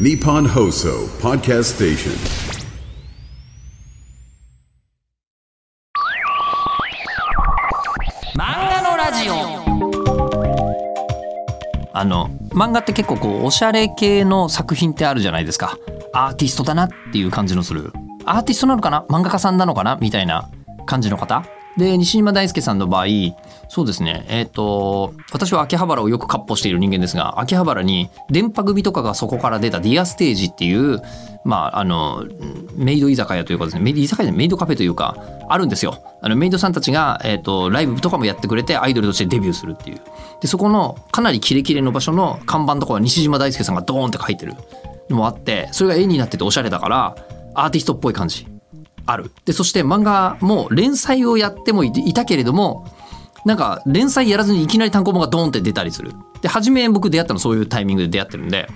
Nippon Hoso Podcast Station. 漫画のラジオあの漫画って結構こうおしゃれ系の作品ってあるじゃないですか。アーティストだなっていう感じのする。アーティストなのかな？漫画家さんなのかな？みたいな感じの方？で西島大輔さんの場合そうですね。えっ、と私は秋葉原をよく割歩している人間ですが秋葉原に電波組とかがそこから出たディアステージっていうまああのメイド居酒屋というかですねメイド居酒屋でメイドカフェというかあるんですよ。あのメイドさんたちが、えっとライブとかもやってくれてアイドルとしてデビューするっていう。でそこのかなりキレキレの場所の看板とかは西島大輔さんがドーンって書いてるのもあってそれが絵になってておしゃれだからアーティストっぽい感じ。ある。でそして漫画も連載をやってもいたけれどもなんか連載やらずにいきなり単行本がドーンって出たりする。で初め僕出会ったのそういうタイミングで出会ってるんで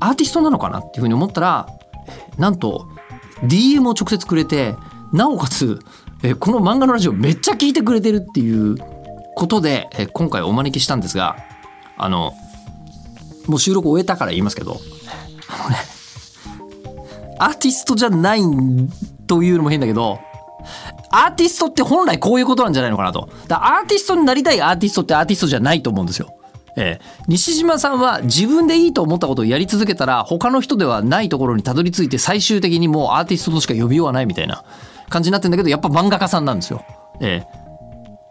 アーティストなのかなっていうふうに思ったらなんと DM を直接くれてなおかつえこの漫画のラジオめっちゃ聞いてくれてるっていうことでえ今回お招きしたんですがあのもう収録終えたから言いますけどあのねアーティストじゃないんというのも変だけどアーティストって本来こういうことなんじゃないのかなと。だアーティストになりたいアーティストってアーティストじゃないと思うんですよ。ええ、西島さんは自分でいいと思ったことをやり続けたら他の人ではないところにたどり着いて最終的にもうアーティストとしか呼びようがないみたいな感じになってんだけどやっぱ漫画家さんなんですよ。え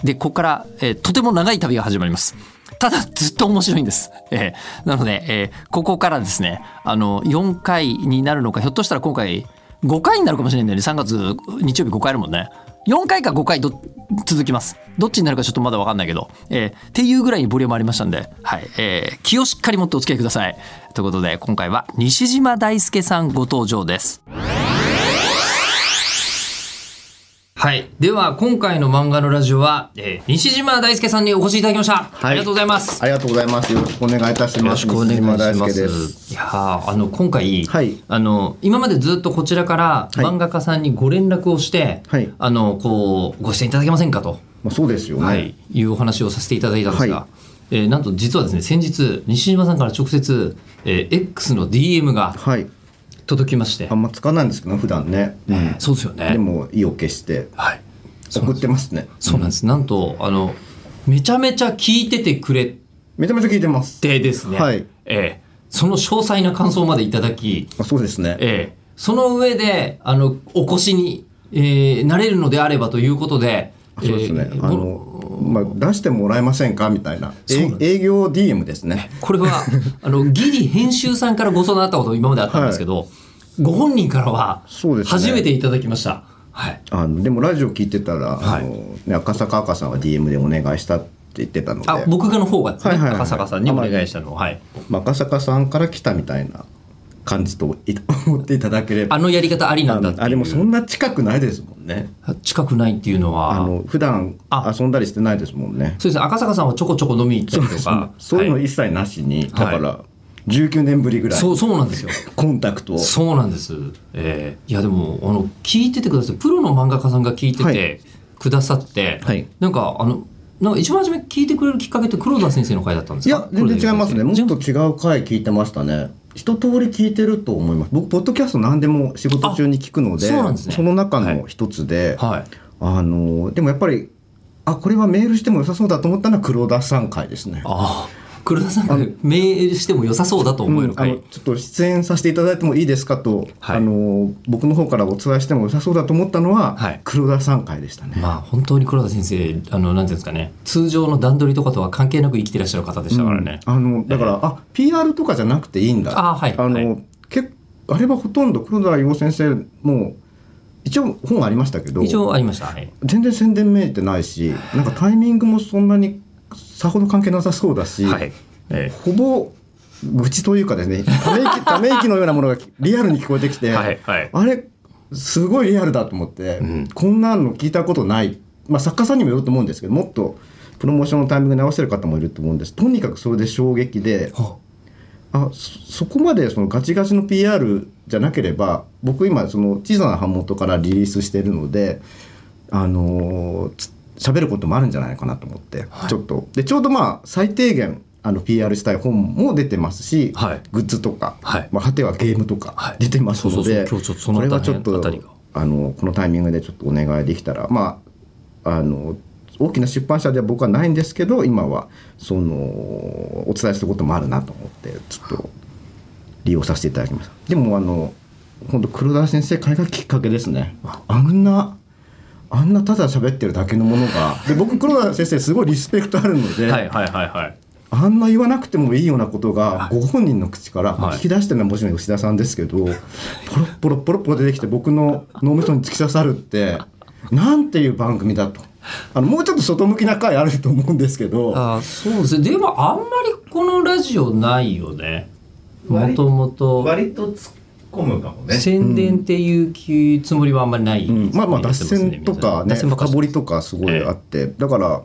え、でここから、えーとても長い旅が始まります。ただずっと面白いんです。えーなので、えーここからですねあの4回になるのかひょっとしたら今回5回になるかもしれないんだよね。3月日曜日5回あるもんね。4回か5回ど続きます。どっちになるかちょっとまだ分かんないけど、えーっていうぐらいにボリュームありましたんで、はい。えー気をしっかり持ってお付き合いください。ということで今回は西島大輔さんご登場です。はい。では、今回の漫画のラジオは、えー西島大輔さんにお越しいただきました。はいありがとうございます。ありがとうございます。よろしくお願いいたします。よろしくお願いしま西島大輔す。です。いやーあの今回、はいあの今までずっとこちらからはい漫画家さんにご連絡をして、はいあのこうご出演いただけませんかと、まあ、そうですよね。はい、いうお話をさせていただいたんですが、はえーなんと実はですね先日西島さんから直接、えー X の DM がはい。届きまして、あんま使わないんですけど、普段ね。うんそうですよね。でも、意を決してはい、送ってますね。そうなんです。なんとあのめちゃめちゃ聞いててくれめちゃめちゃ聞いてます。てですね、はいえーその詳細な感想までいただき、あそうですね。ええ、その上であのお越しに、えーなれるのであればということで、そうですね。えーあこの、まあ、出してもらえませんか？みたいな。営業 DM ですね。これは あのギリ編集さんからご相談あったこと今まであったんですけど、ご本人からは初めていただきました。はい。あの、でもラジオ聞いてたら、はいあの、ね、赤坂赤さんは DM でお願いしたって言ってたので。あ僕がの方がですね、はいはいはい赤坂さんにお願いしたのを、はい。まあ赤坂さんから来たみたいな感じとい思っていただければ。あのやり方ありなんだあでもそんな近くないですもんね。近くないっていうのは。あの普段あ。遊んだりしてないですもんね。そうです。ね赤坂さんはちょこちょこ飲みに行ったりとか。そうい。うのはい一切なしに、だから19年ぶりぐらい。そうそうなんですよ。コンタクトを。そうなんです。えー。いやでもあの聞いててください。プロの漫画家さんが聞いてはてくださって、はい。なんかあのなんか一番初め聞いてくれるきっかけって黒田先生の回だったんですか？いや全然違いますね。もっ全と違う回聞いてましたね。一通り聞いてると思います。僕ポッドキャスト何でも仕事中に聞くので、あその中の一つで、はい。あのでもやっぱりあこれはメールしても良さそうだと思ったのは黒田さん回ですね。ああ黒田さんがメールしても良さそうだと思えるうんあの回。ちょっと出演させていただいてもいいですかと、はいあの僕の方からお伝えしても良さそうだと思ったのは、はい黒田さん回でしたね。まあ本当に黒田先生あのなんていうんですかね通常の段取りとかとは関係なく生きてらっしゃる方でしたからね。あのだから、あ PR とかじゃなくていいんだあはいあの、はいけあれはほとんど黒田洋先生も一応本ありましたけど一応ありました。はい。全然宣伝めいてないしなんかタイミングもそんなにさほど関係なさそうだし、はい。えほぼ愚痴というかですねため息 ため息のようなものがリアルに聞こえてきて、はいはい。あれすごいリアルだと思って、ん。こんなの聞いたことない、まあ、作家さんにもよると思うんですけどもっとプロモーションのタイミングに合わせる方もいると思うんです。とにかくそれで衝撃でーはあ。そそこまでそのガチガチの PR じゃなければ僕今その小さな版元からリリースしてるのであのーつ喋ることもあるんじゃないかなと思って、ちょっと。でちょうどまあ最低限あの PR したい本も出てますし、はい。グッズとか、はい。まあ、果てはゲームとはかい。出てますので、これはちょっとあのこのタイミングでちょっとお願いできたらまああの大きな出版社では僕はないんですけど今はそのお伝えすることもあるなと思ってちょっと利用させていただきました。でもあの本当黒田先生会がきっかけですね。あんなあんなただ喋ってるだけのものが。で僕黒田先生すごいリスペクトあるので、はいはいはいはい。あんな言わなくてもいいようなことがご本人の口からはい。聞き出してるのはもちろん吉田さんですけど、ポロッポロッポロッポロ出てきて僕の脳みそに突き刺さるってなんていう番組だとあのもうちょっと外向きな回あると思うんですけどあそうですねでもあんまりこのラジオないよねも割ともと割と突っ込むかもね。宣伝っていう気つもりはあんまりない、うん。まあまあ脱線とかね深掘りとかすごいあって、だから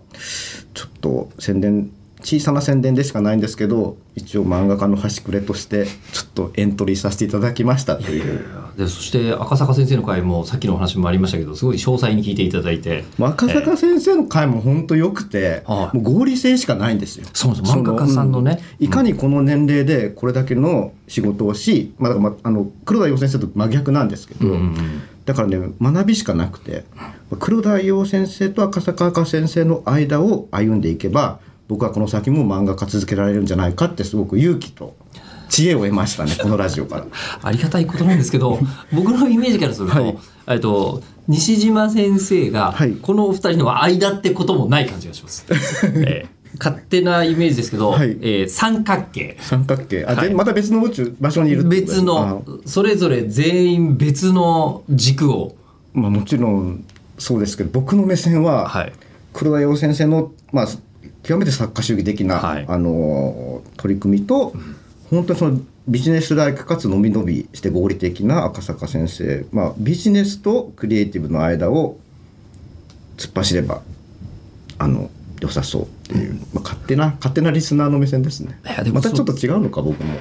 ちょっと宣伝小さな宣伝でしかないんですけど一応漫画家の端くれとしてちょっとエントリーさせていただきましたという。でそして赤坂先生の回もさっきのお話もありましたけどすごい詳細に聞いていただいて。赤坂先生の回も本当良くて、はい。もう合理性しかないんですよ。そ漫画家さんのね。うん。いかにこの年齢でこれだけの仕事をし、まあ、だからまああの黒田洋先生と真逆なんですけど、うんうんだからね学びしかなくて黒田洋先生と赤坂赤先生の間を歩んでいけば僕はこの先も漫画家続けられるんじゃないかってすごく勇気と知恵を得ましたね このラジオから。ありがたいことなんですけど 僕のイメージからすると,、はい。えっと西島先生がはい。このお二人の間ってこともない感じがします。えー勝手なイメージですけど、はい。えー三角形。三角形。あ、はい。でまた別の宇宙場所にいる別のそれぞれ全員別の軸を、まあ、もちろんそうですけど僕の目線は、はい、黒田洋先生の、まあ、極めて作家主義的な、はい。あの取り組みと、本当にそのビジネスライクかつ伸び伸びして合理的な赤坂先生、まあ、ビジネスとクリエイティブの間を突っ走ればあの良さそうっていう、まあ、勝手な勝手なリスナーの目線ですね。またちょっと違うのか僕も。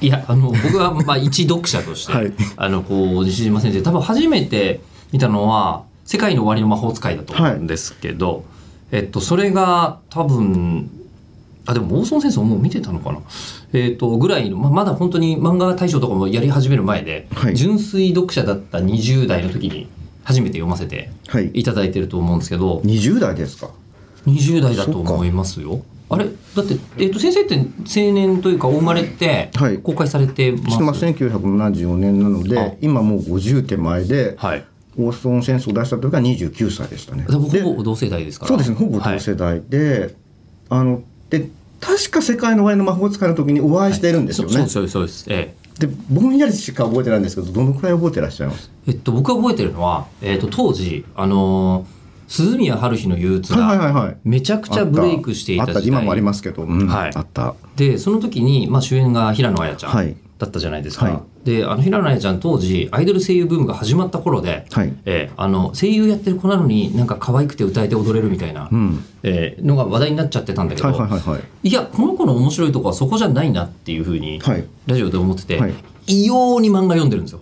いやあの僕はまあ 一読者として、はい。あのこう西島先生多分初めて見たのは「世界の終わりの魔法使い」だと思うんですけど、えっと、それが多分あでも大孫先生もう見てたのかな、えっとぐらいの、ままだ本当に漫画大賞とかもやり始める前で、はい。純粋読者だった20代の時に初めて読ませてはい。いただいてると思うんですけど、20代ですか？20代だと思いますよ。あれ？だって、えっと先生って青年というかお生まれってはい。公開されてます、してます1974年なのあ。で今もう50手前で、はい。オーストン戦争を出した時は29歳でしたね。でもでほぼ同世代ですから。そうですね。ほぼはい。同世代で、あので確か「世界の終わりの魔法使い」の時にお会いしてるんですよね。そうそうですそうです。えでぼんやりしか覚えてないんですけどどのくらい覚えてらっしゃいます？ええっと僕が覚えてるのはえっと当時あのー鈴宮春日の憂鬱はいはいはいがはい。めちゃくちゃブレイクしていたあった。時代今もありますけど、うん。はい。あった。でその時に、まあ、主演が平野綾ちゃはい。んだったじゃないですか、はい。であの平野綾ちゃん当時アイドル声優ブームが始まった頃で、はい。えーあの声優やってる子なのになんか可愛くて歌えて踊れるみたいな、うん。えーのが話題になっちゃってたんだけど、はいはいはいはい。いやこの子の面白いとこはそこじゃないなっていうふうに、はい。ラジオで思ってて、はい。異様に漫画読んでるんですよ。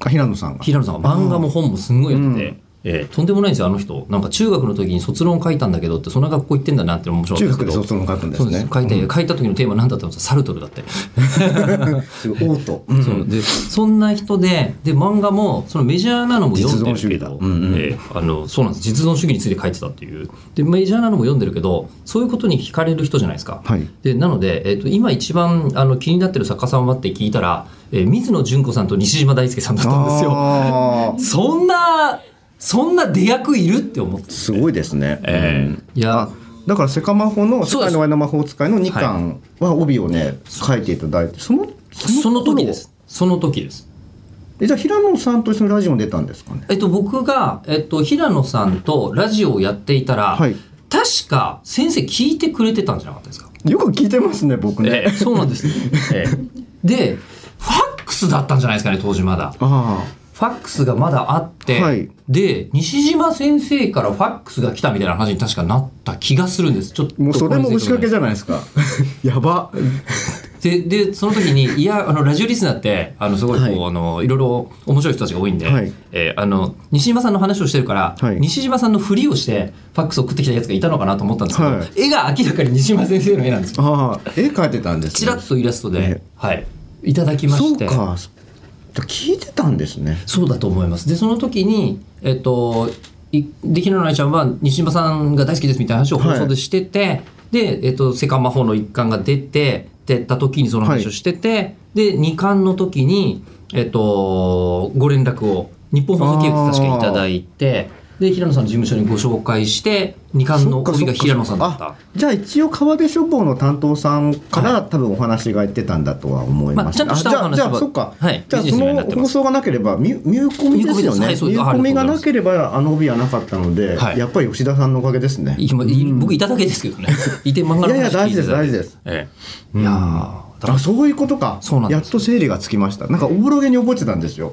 あ平野さんが。平野さんが。漫画も本もすんごいやってて、うんえーとんでもないんですよあの人。なんか中学の時に卒論書いたんだけどってそんな学校行ってんだなって面白かった中学で卒論書くんですね。書いて、書いた時のテーマ何だったんですかサルトルだって、すごいオート、う。ん。そうでそんな人でで漫画もそのメジャーなのも読んでるけ実存主義どだ。うんうん。えーあのそうなんです。実存主義について書いてたっていう。でメジャーなのも読んでるけどそういうことに惹かれる人じゃないですか、はい。でなので、えー、と今一番あの気になってる作家さんはって聞いたら、えー水野純子さんと西島大輔さんだったんですよ。そんなそんな出役いるって思って。すごいですね、ええ。うん。いやあだからセカマホの「世そうです。界の終わりの魔法使い」の2巻は帯をね書いていただいてそのその頃時です。その時です。えじゃあ平野さんと一緒にラジオに出たんですかね？えっと僕が、えっと、平野さんとラジオをやっていたら、はい。確か先生聞いてくれてたんじゃなかったですか、よく聞いてますね僕ね、ええそうなんです、ええ。でファックスだったんじゃないですかね当時まだ。あファックスがまだあって、はい。で西島先生からファックスが来たみたいな話に確かなった気がするんです。ちょっとあもうそれも押しかけじじゃないですか。やば。ででその時にいやあのラジオリスナーってあのすごいこう、はい。あのいろいろ面白い人たちが多いんで、はい。えーあの西島さんの話をしてるから、はい。西島さんのふりをしてファックスを送ってきたやつがいたのかなと思ったんですけど、はい。絵が明らかに西島先生の絵なんですよ。ああ絵描いてたんですね。ちらっとイラストで、ね。はい、いただきまして。そうか聞いてたんですねそうだと思います。で、その時に、えっと、いできのないちゃんは西島さんが大好きですみたいな話を放送でしてて、で、えっと、セカ魔法の一巻が出て、出た時にその話をしてて、で、二巻の時に、えっと、ご連絡を日本放送系で確かいただいて、で、平野さんの事務所にご紹介して、二巻の帯が平野さんだった。あ。じゃあ一応川出書房の担当さんから、多分お話が言ってたんだとは思います、まあちゃんとしたじゃあお話はじゃあそっか、はい。じゃあその放送がなければミュミューコミですよね。ミューコミです。はいそうミューコミがなければあの帯はなかったので、はい。やっぱり吉田さんのおかげですね。今い僕いただけですけどね。いて漫画の話いやいや大事です大事です。ええ。いやあそういうことか。そうなんですやっと整理がつきました。なんかおぼろげに覚えてたんですよ。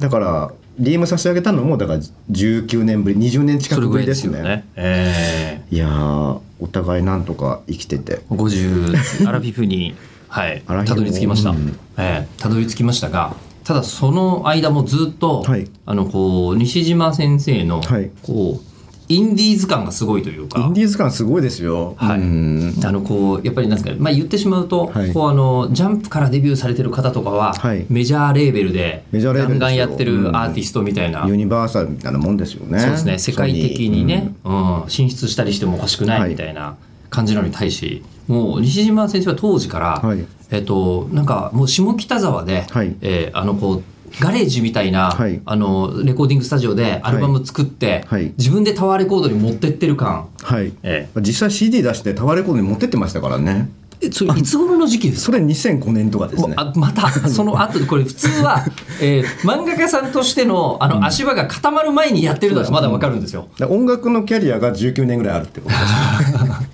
だから DM 差し上げたのもだから19年ぶり20年近くそれぐらいぶりですね。ですよね。ええ。いやーお互いなんとか生きてて。50アラフィフに、はい、たどり着きました、うん。ええたどり着きましたがただその間もずっと、はい。あのこう西島先生の、はい。こうインディーズ感がすごいというか。インディーズ感すごいですよ。はい。うん。あのこうやっぱりなんですかね、まあ、言ってしまうと、はい。こうあのジャンプからデビューされてる方とかは、はい。メジャーレーベルでガンガンやってるアーティストみたいな、ユニバーサルみたいなもんですよね。そうですね。世界的にね、ううん。進出したりしてもおかしくなはい。いみたいな感じなのに対し、もう西島先生は当時から、はい。えっとなんかもう下北沢で、はい。えーあのこうガレージみたいな、はい。あのレコーディングスタジオでアルバム作って、はい。自分でタワーレコードに持ってってる感、はい。え実際 CD 出してタワーレコードに持ってってましたからね。えそれいつ頃の時期ですか？それ2005年とかですね。あまた その後でこれ普通は、えー漫画家さんとしてのあの足場が固まる前にやってるのはまだわかるんですよ。だから音楽のキャリアが19年ぐらいあるってことです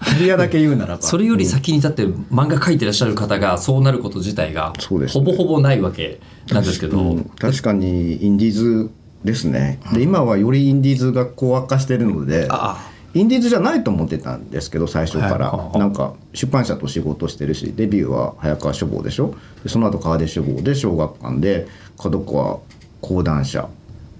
ねキャリアだけ言うならば。それより先に立って漫画描いてらっしゃる方がそうなること自体がほぼほぼないわけなんですけど、うん。確かにインディーズですね。で今はよりインディーズが高悪化してるのであインディーズじゃないと思ってたんですけど最初から、はいなんか出版社と仕事してるしデビューは早川書房でしょ。でその後川出書房で小学館で角川講談社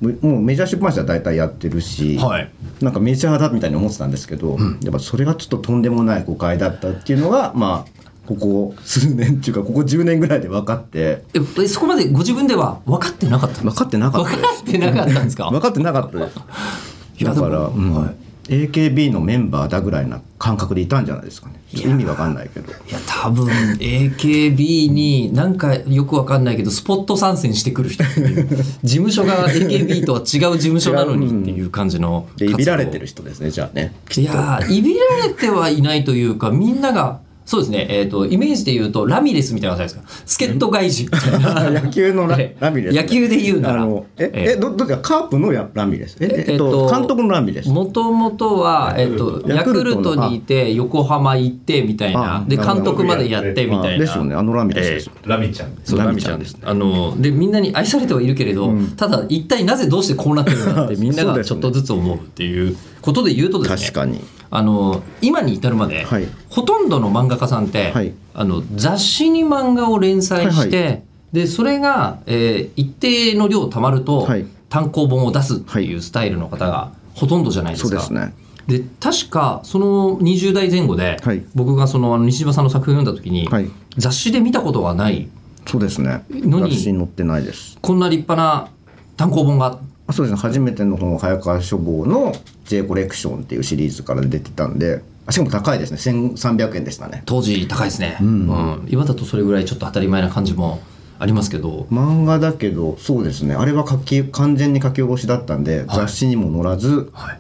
もうメジャー出版社は大体やってるし、はい。なんかメジャーだみたいに思ってたんですけど、やっぱそれがちょっととんでもない誤解だったっていうのがまあここ数年っていうかここ10年ぐらいで分かって。ええそこまでご自分では分かってなかったんです分かってなか分ったです。かってなかったんですか？分かってなかったです。だから、うん。はい AKB のメンバーだぐらいな感覚でいたんじゃないですかね。意味わかんないけど。いや多分 AKB になんかよくわかんないけどスポット参戦してくる人っていう 事務所が AKB とは違う事務所なのにっていう感じのでいびられてるる人ですねじゃあねいやーいびられてはいないというかみんながそうですね、えー、とイメージで言うとラミレスみたいなのあるじゃないですか。助っ人外人。みたいな野球のラええ。ラミレス。ね、野球で言うなら。えええ。えどどっちかカープのやラミレス？ええっと監督のラミレス？もともとは、えっと、ヤクルトにいて横浜行ってみたいな。で監督までやってみたいな。あですよね。あのラミレスですよ、ラミちゃんです。そうララミちゃんですミちゃんです。あのでみんなに愛されてはいるけれど、ただ一体なぜどうしてこうなってるのかって みんながちょっとずつ思うっていうことで言うとですね。確かにあの今に至るまで、はい。ほとんどの漫画家さんって、はい。あの雑誌に漫画を連載して、はいでそれが、えー一定の量たまると、はい。単行本を出すっていうスタイルの方がほとんどじゃないですか。そうですね。で確かその20代前後で、はい。僕がその西島さんの作品を読んだ時に、はい。雑誌で見たことがない。そうですね。のに雑誌に載ってないです。こんな立派な単行本があそうですね。初めての本早川書房の J コレクションっていうシリーズから出てたんであしかも高いですね。1300円でしたね。当時高いですね、うん。今だとそれぐらいちょっと当たり前な感じもありますけど。漫画だけどそうですね。あれは書き完全に書き下ろしだったんで、雑誌にも載らず、は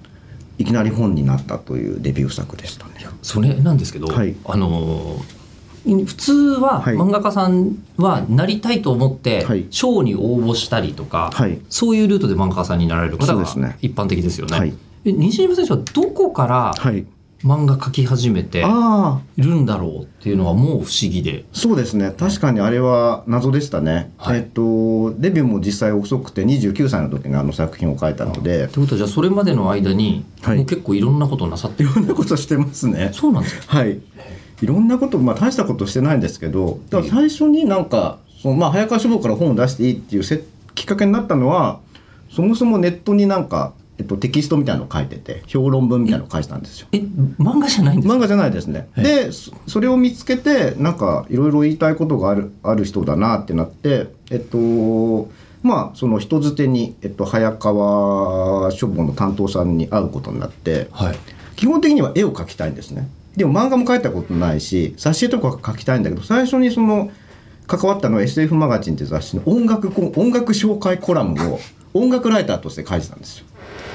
い。い、きなり本になったというデビュー作でしたね。それなんですけど、はい。あのー普通ははい。漫画家さんはなりたいと思ってはい。賞に応募したりとか、はい。そういうルートで漫画家さんになられる方が一般的ですよね。はい。え西島選手はどこからはい。漫画描き始めているんだろうっていうのがもう不思議で。そうですね。確かにあれは謎でしたね、はい。えっとデビューも実際遅くて29歳の時にあの作品を書いたので。ということはじゃあそれまでの間に、はい。もう結構いろんなことをなさってる。いろんなことしてますね。そうなんですか？はいいろんなこと、まあ、大したことしてないんですけどだから最初になんかその、まあ、早川書房から本を出していいっていうせきっかけになったのはそもそもネットになんか、えっと、テキストみたいなのを書いてて評論文みたいなのを書いてたんですよ。え漫画じゃないんですか？漫画じゃないですね。はいでそそれを見つけてなんかいろいろ言いたいことがあるある人だなってなってえっとまあその人づてに、えっと、早川書房の担当さんに会うことになってはい基本的には絵を描きたいんですね。でも漫画も描いたことないし挿絵とか描きたいんだけど最初にその関わったのは SF マガジンって雑誌の音楽コ音楽紹介コラムを音楽ライターとして書いてたんですよ。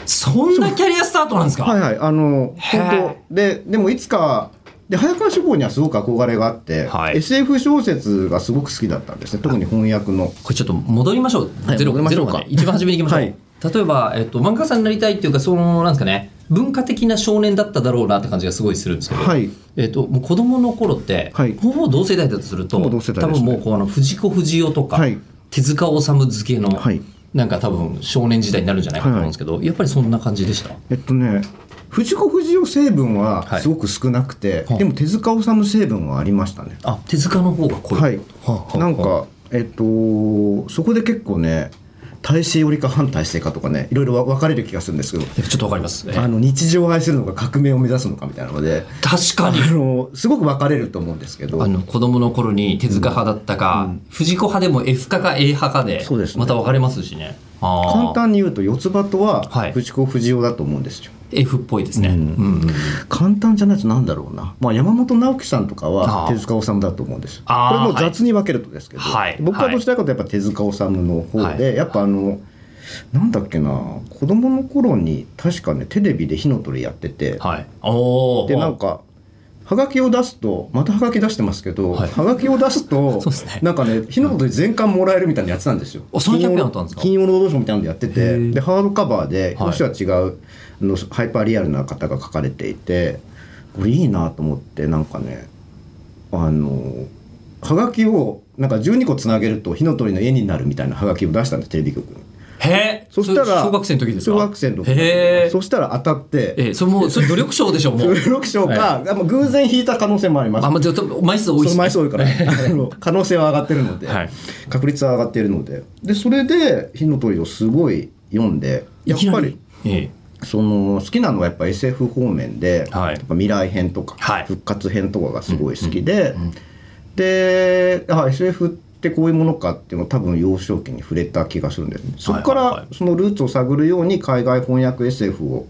そんなキャリアスタートなんですか？はいはい。あの本当。ででもいつかで早川書房にはすごく憧れがあって、はい。SF 小説がすごく好きだったんですね。特に翻訳の。これちょっと戻りましょう、はいゼロゼロまで一番初めに行きましょう、はい。例えば、えっと、漫画家さんになりたいっていうかそのなんですかね文化的な少年だっただろうなって感じがすごいするんですけど、はい。えっと、もう子供の頃って、はい。ほぼ同世代だとするとほぼ同世代多分もうこうあの藤子不二雄とか、はい。手塚治虫漬けの、はい。なんか多分少年時代になるんじゃないかと思うんですけど、やっぱりそんな感じでした？えっとね藤子不二雄成分ははいすごく少なくて、はい。でも手塚治虫成分はありましたね。あ手塚の方が濃い、はい。はあはあ。なんかえっとそこで結構ね大勢寄りか反体制かとかねいろいろ分かれる気がするんですけどえちょっとわかります、えあの日常を愛するのか革命を目指すのかみたいなので確かに。あのすごく分かれると思うんですけどあの子供の頃に手塚派だったか、藤子派でも F 派か A 派かでそうですね。また分かれますしね簡単に言うと四つ葉とははい。藤子不二雄だと思うんですよ、F っぽいですね、簡単じゃないとなんだろうな、まあ、山本直樹さんとかあはー。手塚治虫だと思うんですよ。これもう雑に分けるとですけど、はい。僕はどちらかというとやっぱ手塚治虫の方で、はい。やっぱあのなんだっけな子供の頃に確かねテレビで火の鳥やってて、はい。でなんかはがきを出すとまたはがき出してますけど、はい。はがきを出すと ね。なんかね火の鳥全巻もらえるみたいなやつなんですよ。あそのキャンペーンあったんですか。金曜ロードショーみたいなのでやってへてー。でハードカバーではい。表紙は違う、あのハイパーリアルな方が書かれていてこれいいなと思ってなんかねあのはがきをなんか12個つなげると火の鳥の絵になるみたいなはがきを出したんですテレビ局に。へえ。そしたら小学生の時ですか？小学生の時。へえ。そしたら当たって。えそれもう それ努力賞でしょもう。努力賞か、あもう偶然引いた可能性もあります。あまあちょっと枚数多いし枚数多いから。あの可能性は上がってるので、はい。確率は上がっているので。でそれで「火の鳥」をすごい読んでやっぱりえその好きなのはやっぱ SF 方面で、はい。やっぱ未来編とか、はい。復活編とかがすごい好きで、であ SF ってこういうものかっていうのを多分幼少期に触れた気がするんですね。そこからそのルーツを探るように海外翻訳 SF を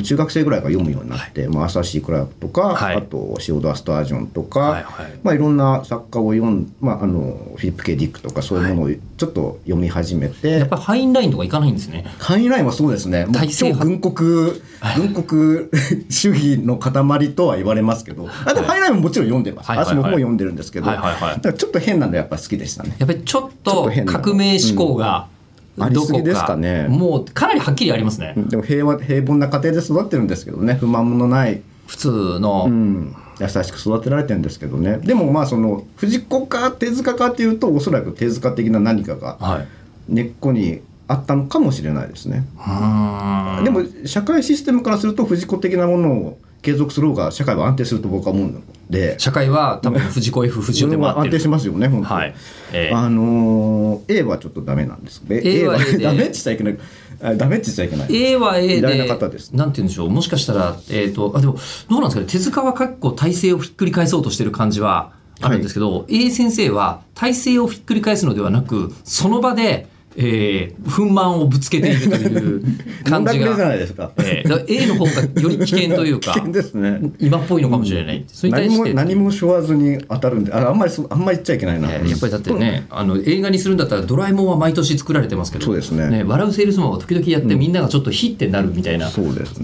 中学生ぐらいから読むようになって、まあ、アサシー・クラークとか、はい。あとシオドア・スタージョンとか、はいはい。まあ、いろんな作家を読ん、まあ、あのフィリップ・ケ・ディックとかそういうものをちょっと読み始めて、やっぱりハインラインとか行かないんですね。ハインラインはそうですね。もう超軍国、軍国 主義の塊とは言われますけど、あでもハインラインももちろん読んでます。はい。はいはい私も本読んでるんですけど、はいはいはい。だからちょっと変なのやっぱ好きでしたね。やっぱりちょっと革命志向がうんありすぎですかね。もうかなりはっきりありますね、でも平和、平凡な家庭で育ってるんですけどね、不満もない、普通の、うん、優しく育てられてるんですけどね。でもまあその、藤子か手塚かっていうと、おそらく手塚的な何かがはい。根っこにあったのかもしれないですね。うーん。でも社会システムからすると藤子的なものを継続する方が社会は安定すると僕は思うので。社会は多分藤子 F 不二雄でも安定しますよね本当、はい。ええ。あのー A はちょっとダメなんです。A は A で。ダメって言っちゃいけない。あダメって言っちゃいけない。A は A で。な方です。なんて言うんでしょう。もしかしたらえっ、とあでもどうなんですかね。手塚は結構体制をひっくり返そうとしてる感じはあるんですけど、A 先生は体制をひっくり返すのではなくその場で、えー、憤懣をぶつけているという 感じがえー A の方がより危険というか危険ですね。今っぽいのかもしれない、それに対して何も何もしょわずに当たるんでああんまりあんまり言っちゃいけないな、えーやっぱりだってね、あの映画にするんだったら「ドラえもん」は毎年作られてますけどそうですね。笑うセールスマンは時々やって、みんながちょっとヒッてなるみたいな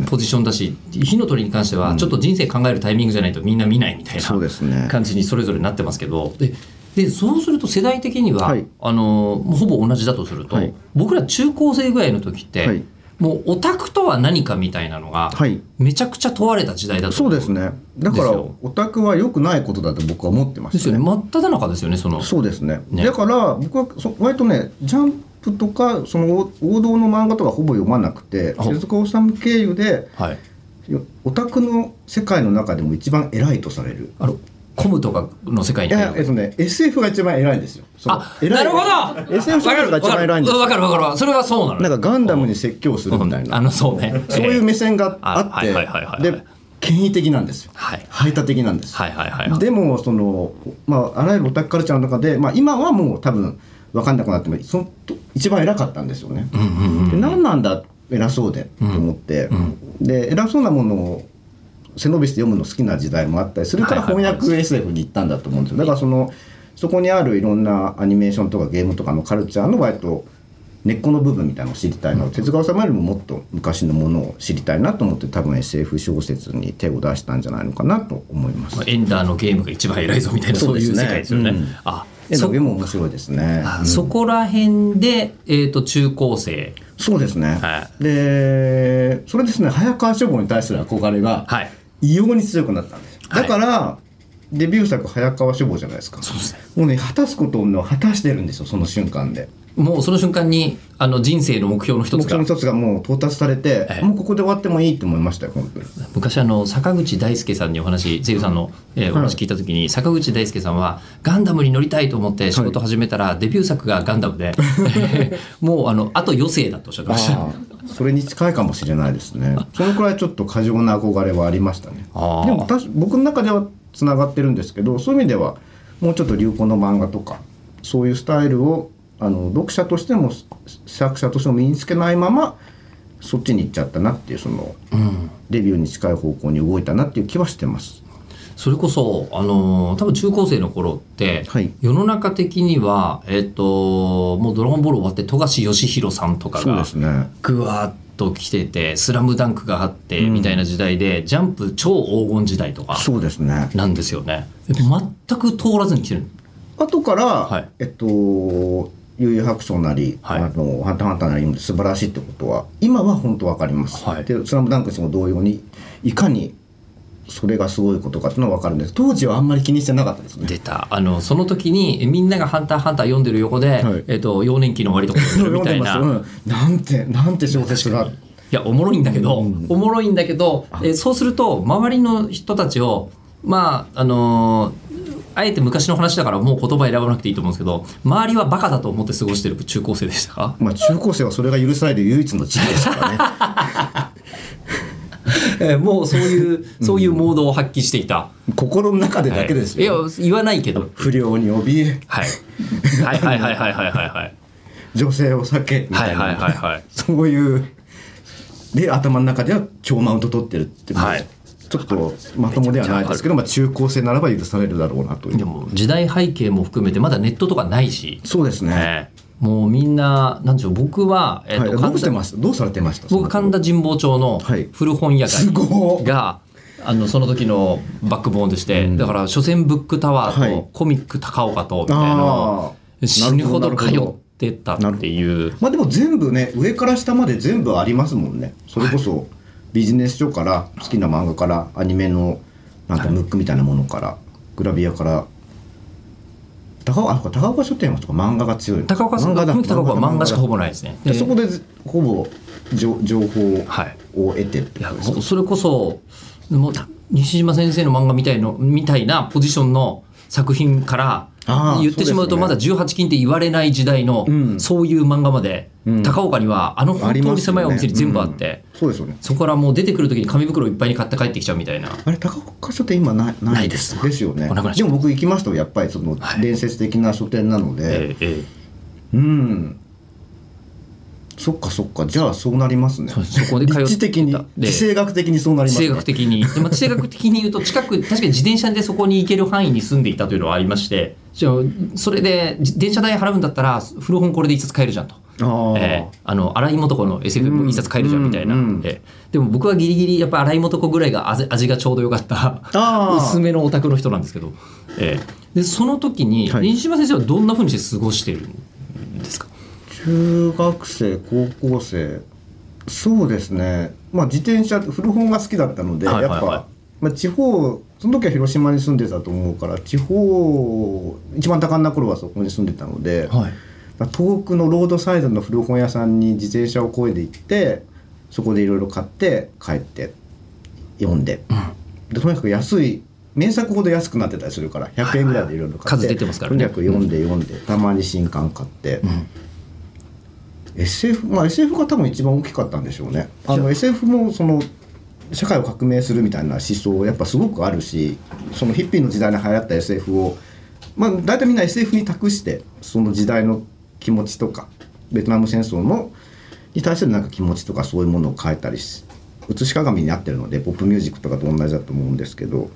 ポジションだし火の鳥に関してはちょっと人生考えるタイミングじゃないとみんな見ないみたいな感じにそれぞれなってますけどででそうすると世代的には、はい。あのほぼ同じだとすると、はい。僕ら中高生ぐらいの時って、はい。もうオタクとは何かみたいなのが、はい。めちゃくちゃ問われた時代だと思そうですね。だからですよ。オタクは良くないことだと僕は思ってまですすねよね。真っ只中ですよねその。そうですね。ね。だから僕はそ割とねジャンプとかその王道の漫画とかほぼ読まなくてあ。手塚治虫経由ではい。オタクの世界の中でも一番偉いとされる。あのコムとかの世界いに入るやえっとね SF が一番偉いんですよ。あなるほど。SF 小説が一番偉いんですよ。わかるわかるわかる。それはそうなのなんかガンダムに説教するみたいな、あのそうね。そういう目線があってで権威的なんですよ、はい。排他的なんですよ。はいはいはいはい。でもその、まあ、あらゆるオタクカルチャーの中で、まあ、今はもう多分分かんなくなってもその一番偉かったんですよね。で何なんだ偉そうでと思って、で偉そうなものを背伸びして読むの好きな時代もあったりするから翻訳 SF に行ったんだと思うんですよ。だからそのそこにあるいろんなアニメーションとかゲームとかのカルチャーの割と根っこの部分みたいなのを知りたいな、手塚治虫よりももっと昔のものを知りたいなと思って多分 SF 小説に手を出したんじゃないのかなと思います。まあ。エンダーのゲームが一番偉いぞみたいなそういう世界ですよね。うん。あそゲームも面白いですね。あそこら辺で、えー、と中高生。そうですね。はで、それですね、早川書房に対する憧れがはい異様に強くなったんですだから、デビュー作早川書房じゃないですか。そうです。ねもうね、果たすことを果たしてるんですよ、その瞬間で。もうその瞬間にあの人生の目標の一つが。目標の一つがもう到達されて、ええ。もうここで終わってもいいと思いましたよ、本当に。昔あの坂口大輔さんにお話声優さんの、えーお話聞いた時に、坂口大輔さんはガンダムに乗りたいと思って仕事始めたら、デビュー作がガンダムで もうあのあと余生だとおっしゃってました。それに近いかもしれないですね。そのくらいちょっと過剰な憧れはありましたね。でも僕の中ではつながってるんですけどそういう意味ではもうちょっと流行の漫画とかそういうスタイルをあの読者としても作者としても身につけないままそっちに行っちゃったなっていうその、デビューに近い方向に動いたなっていう気はしてます。それこそ、あのー多分中高生の頃って、はい世の中的には、えっ、と、もうドラゴンボール終わって、富樫義弘さんとかそうがですね。ぐわーっと来てて、スラムダンクがあって、みたいな時代で、ジャンプ超黄金時代とかそうですね。なんですよね。全く通らずに来てる。後から、はいえっと悠々白書なり、はいあのハンターハンターなりも素晴らしいってことは今は本当わかります。はいでスラムダンクにも同様にいかにそれがすごいことかっていうのはわかるんです。当時はあんまり気にしてなかったですね。出た。あの、その時に、みんながハンターハンター読んでる横で、はいえっ、と、幼年期の終わりとか読んでるみたいな。うんなんてなんて小説が。いやおもろいんだけど、おもろいんだけど、えーそうすると周りの人たちをまああのーあえて昔の話だからもう言葉選ばなくていいと思うんですけど周りはバカだと思って過ごしてる中高生でしたか？まあ中高生はそれが許される唯一の時期ですからね。えーもうそういうそういうモードを発揮していた、心の中でだけですよ。い。や言わないけど、不良に怯え。はい、はい。はい。はい。はい。はい。はい。はい。女性を避けみたいな、はい。はい。はい。はい。そういう。で頭の中では超マウント取ってるってはい。ちょっとまともではないですけど、まあ、中高生ならば許されるだろうなという。でも時代背景も含めてまだネットとかないし、そうですね、えーもうみんななんでしょう僕は、えーはい、とどうしてますどうされてました？僕神田神保町のはい。古本屋街が、あのその時のバックボーンでして、だから書店ブックタワーはい。とコミック高岡とみたいな死ぬほど通ってたっていう。まあでも全部ね上から下まで全部ありますもんね。それこそビジネス書から好きな漫画からアニメのなんかムックみたいなものからグラビアから高岡高岡書店はとか漫画が強いの。高岡さん高岡は漫画しかほぼいないですね。でそこでほぼ情情報はい。を得てって。いやそそれこそもうた西島先生の漫画みたいのみたいなポジションの作品から言ってしまうとまだですね。18禁って言われない時代の、ん。そういう漫画まで、ん。高岡にはあの本当に狭いお店に全部あって。うん。そうですよね。そこからもう出てくる時に紙袋いっぱいに買って帰ってきちゃうみたいな。あれ高岡書店今ないないです。です。よね。でも僕行きましたよやっぱりそのはい。伝説的な書店なので、ええ。うんそっかそっか。じゃあそうなりますね。そこで通って的にで地政学的にそうなりますね。地政学的に、でまあ、地政学的に言うと近く確かに自転車でそこに行ける範囲に住んでいたというのはありましてじゃあそれで自電車代払うんだったら古本これで一冊買えるじゃんと。あー、えーあの荒井素子の SF も一冊買えるじゃんみたいな、うんうんえーでも僕はギリギリやっぱ荒井素子ぐらいが味味がちょうどよかった薄めのオタクの人なんですけど、えーでその時に、はい。西島先生はどんなふうにして過ごしてるんですか？中学生高校生。そうですね。まあ自転車古本が好きだったので、はいはいはい。やっぱ、まあ、地方その時は広島に住んでたと思うから地方一番多感な頃はそこに住んでたので、はい。まあ遠くのロードサイドの古本屋さんに自転車をこいで行ってそこでいろいろ買って帰って読んで,、でとにかく安い名作ほど安くなってたりするから100円ぐらいでいろいろ買って、数出てますからね。とにかく読んで読んでたまに新刊買って、SF まあ SF が多分一番大きかったんでしょうね。あの SF もその社会を革命するみたいな思想やっぱすごくあるしそのヒッピーの時代に流行った SF をまあ大体みんな SF に託してその時代の気持ちとかベトナム戦争のに対するなんか気持ちとかそういうものを変えたりし写し鏡になってるのでポップミュージックとかと同じだと思うんですけど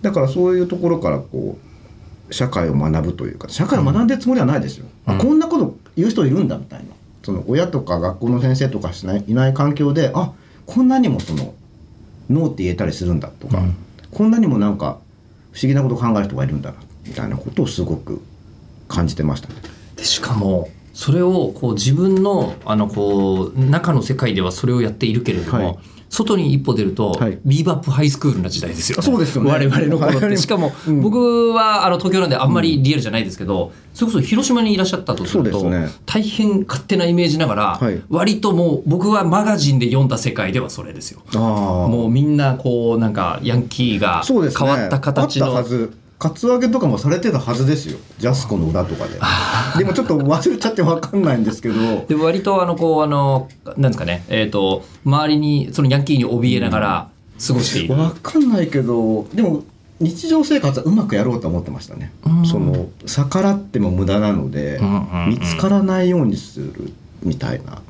だからそういうところからこう社会を学ぶというか社会を学んでるつもりはないですよ、あこんなこと言う人いるんだみたいなその親とか学校の先生とかしないいない環境であこんなにもそのノーって言えたりするんだとか、こんなにもなんか不思議なことを考える人がいるんだなみたいなことをすごく感じてましたね。でしかもそれをこう自分のあのこう中の世界ではそれをやっているけれども、はい外に一歩出ると、はい。ビーバップハイスクールな時代ですよ、そうですよね。我々の頃って。しかも、うん。僕はあの東京なんであんまりリアルじゃないですけど、それこそ広島にいらっしゃったとすると、ね。大変勝手なイメージながら、はい。割ともう僕はマガジンで読んだ世界ではそれですよ。あもうみんなこうなんかヤンキーが変わった形の、カツアゲとかもされてたはずですよ。ジャスコの裏とかで。でもちょっと忘れちゃって分かんないんですけど。で割とあのこうあのなんですかね。えっ、と周りにそのヤンキーに怯えながら過ごしている、分かんないけどでも日常生活はうまくやろうと思ってましたね、その逆らっても無駄なので、んうんうん。見つからないようにするみたいな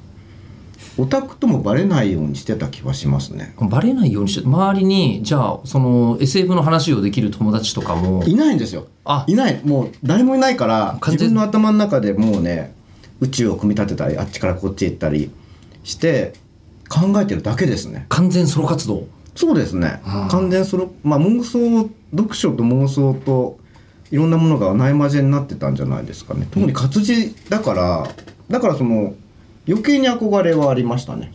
オタクともバレないようにしてた気はしますね。バレないようにして周りにじゃあその SF の話をできる友達とかも。いないんですよ。あ。いない。もう誰もいないから完全自分の頭の中でもうね宇宙を組み立てたりあっちからこっちへ行ったりして考えてるだけですね。完全ソロ活動。そうですね、完全それまあ妄想読書と妄想といろんなものがないまぜになってたんじゃないですかね。特に活字だからだからその余計に憧れはありましたね。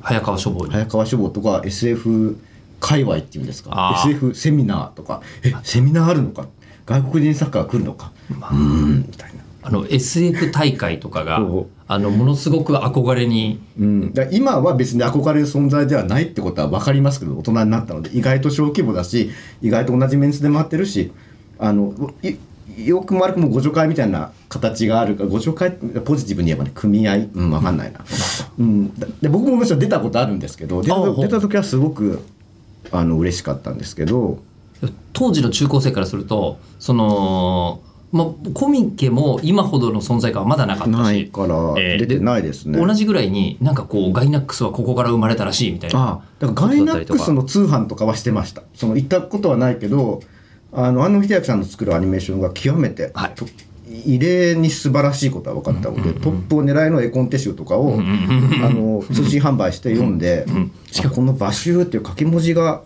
早川書房に。早川書房とか SF 界隈っていうんですか？あー。SF セミナーとか。えセミナーあるのか？外国人作家が来るのか、うーんみたいな、あの SF 大会とかが そう。あのものすごく憧れに。うん、だから今は別に憧れる存在ではないってことは分かりますけど大人になったので意外と小規模だし意外と同じメンツで回ってるしあのいよくも悪くも互助会みたいな形があるから互助会ポジティブに言えばね組合？うん分かんないな、うん、だで僕もむしろ出たことあるんですけど出た出た時はすごくあの嬉しかったんですけど。当時の中高生からするとその、まあ、コミケも今ほどの存在感はまだなかったし。ないからえー出てないですね。同じぐらいになんかこうガイナックスはここから生まれたらしいみたいな。ああだからガイナックスの通販とかはしてました。その行ったことはないけどあの安野秀明さんの作るアニメーションが極めて、はい。と異例に素晴らしいことは分かったので、トップを狙いの絵コンテ集とかを、あの通信販売して読んで、しかもこの「馬集」っていう書き文字が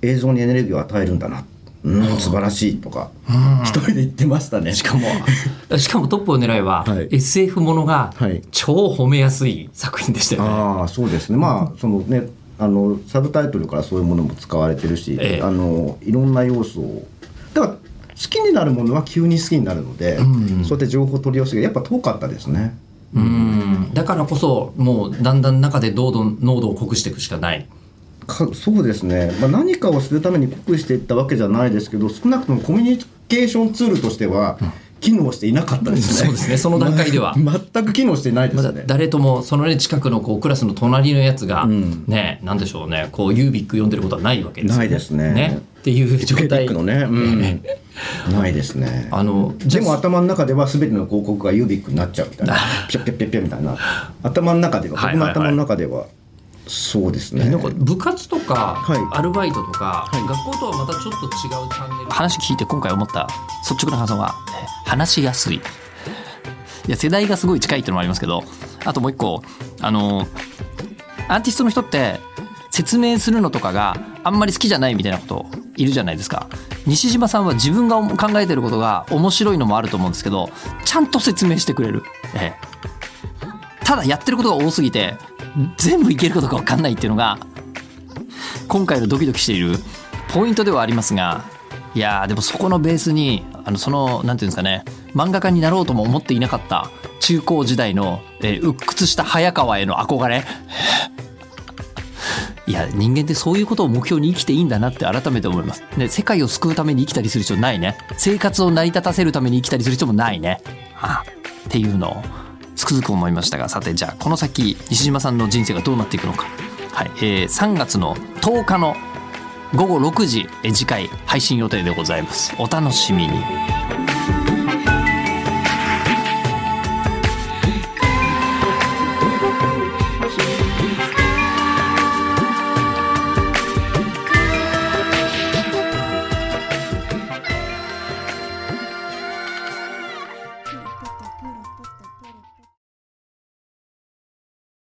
映像にエネルギーを与えるんだな。うん素晴らしいとか一人で言ってましたね。しかも しかもトップを狙いは、はい。SF ものがはい。超褒めやすい作品でしたよね。ああそうですね。まあそのねあのサブタイトルからそういうものも使われてるし、ええ。あのいろんな要素を。だから好きになるものは急に好きになるので、そうやって情報を取り寄せがやっぱ遠かったですね。うん。だからこそもうだんだん中でどんどん濃度を濃くしていくしかない。かそうですね、まあ、何かをするために濃くしていったわけじゃないですけど少なくともコミュニケーションツールとしては機能していなかったですね。そうですね。その段階では。ま 全く機能してないでますだね。誰ともそのね近くのこうクラスの隣のやつが、ん。ねなんでしょうね。こうユービック読んでることはないわけですよないですね。っていう状態。のね、うん、ないですね。あのでも頭の中では全ての広告がユービックになっちゃうみたいな。ピャッピャッピャッピャみたいな。頭の中でははいはいはい。僕の頭の中ではそうですね。なんか部活とか、はい。アルバイトとか、はい。学校とはまたちょっと違うチャンネル。話聞いて今回思った率直な感想はえ？話しやすい。いや世代がすごい近いっていうのもありますけどあともう一個あのアーティストの人って説明するのとかがあんまり好きじゃないみたいなこといるじゃないですか。西島さんは自分が考えてることが面白いのもあると思うんですけどちゃんと説明してくれる、ええただやってることが多すぎて全部いけるかどうか分かんないっていうのが今回のドキドキしているポイントではありますがいやーでもそこのベースにあのそのなんていうんですかね漫画家になろうとも思っていなかった中高時代の、えー鬱屈した早川への憧れ いや人間ってそういうことを目標に生きていいんだなって改めて思います。ね、世界を救うために生きたりする必要ないね。生活を成り立たせるために生きたりする必要もないね。あっていうのをつくづく思いましたがさてじゃあこの先西島さんの人生がどうなっていくのか。はいえー、3月の10日の午後6時次回配信予定でございます。お楽しみに。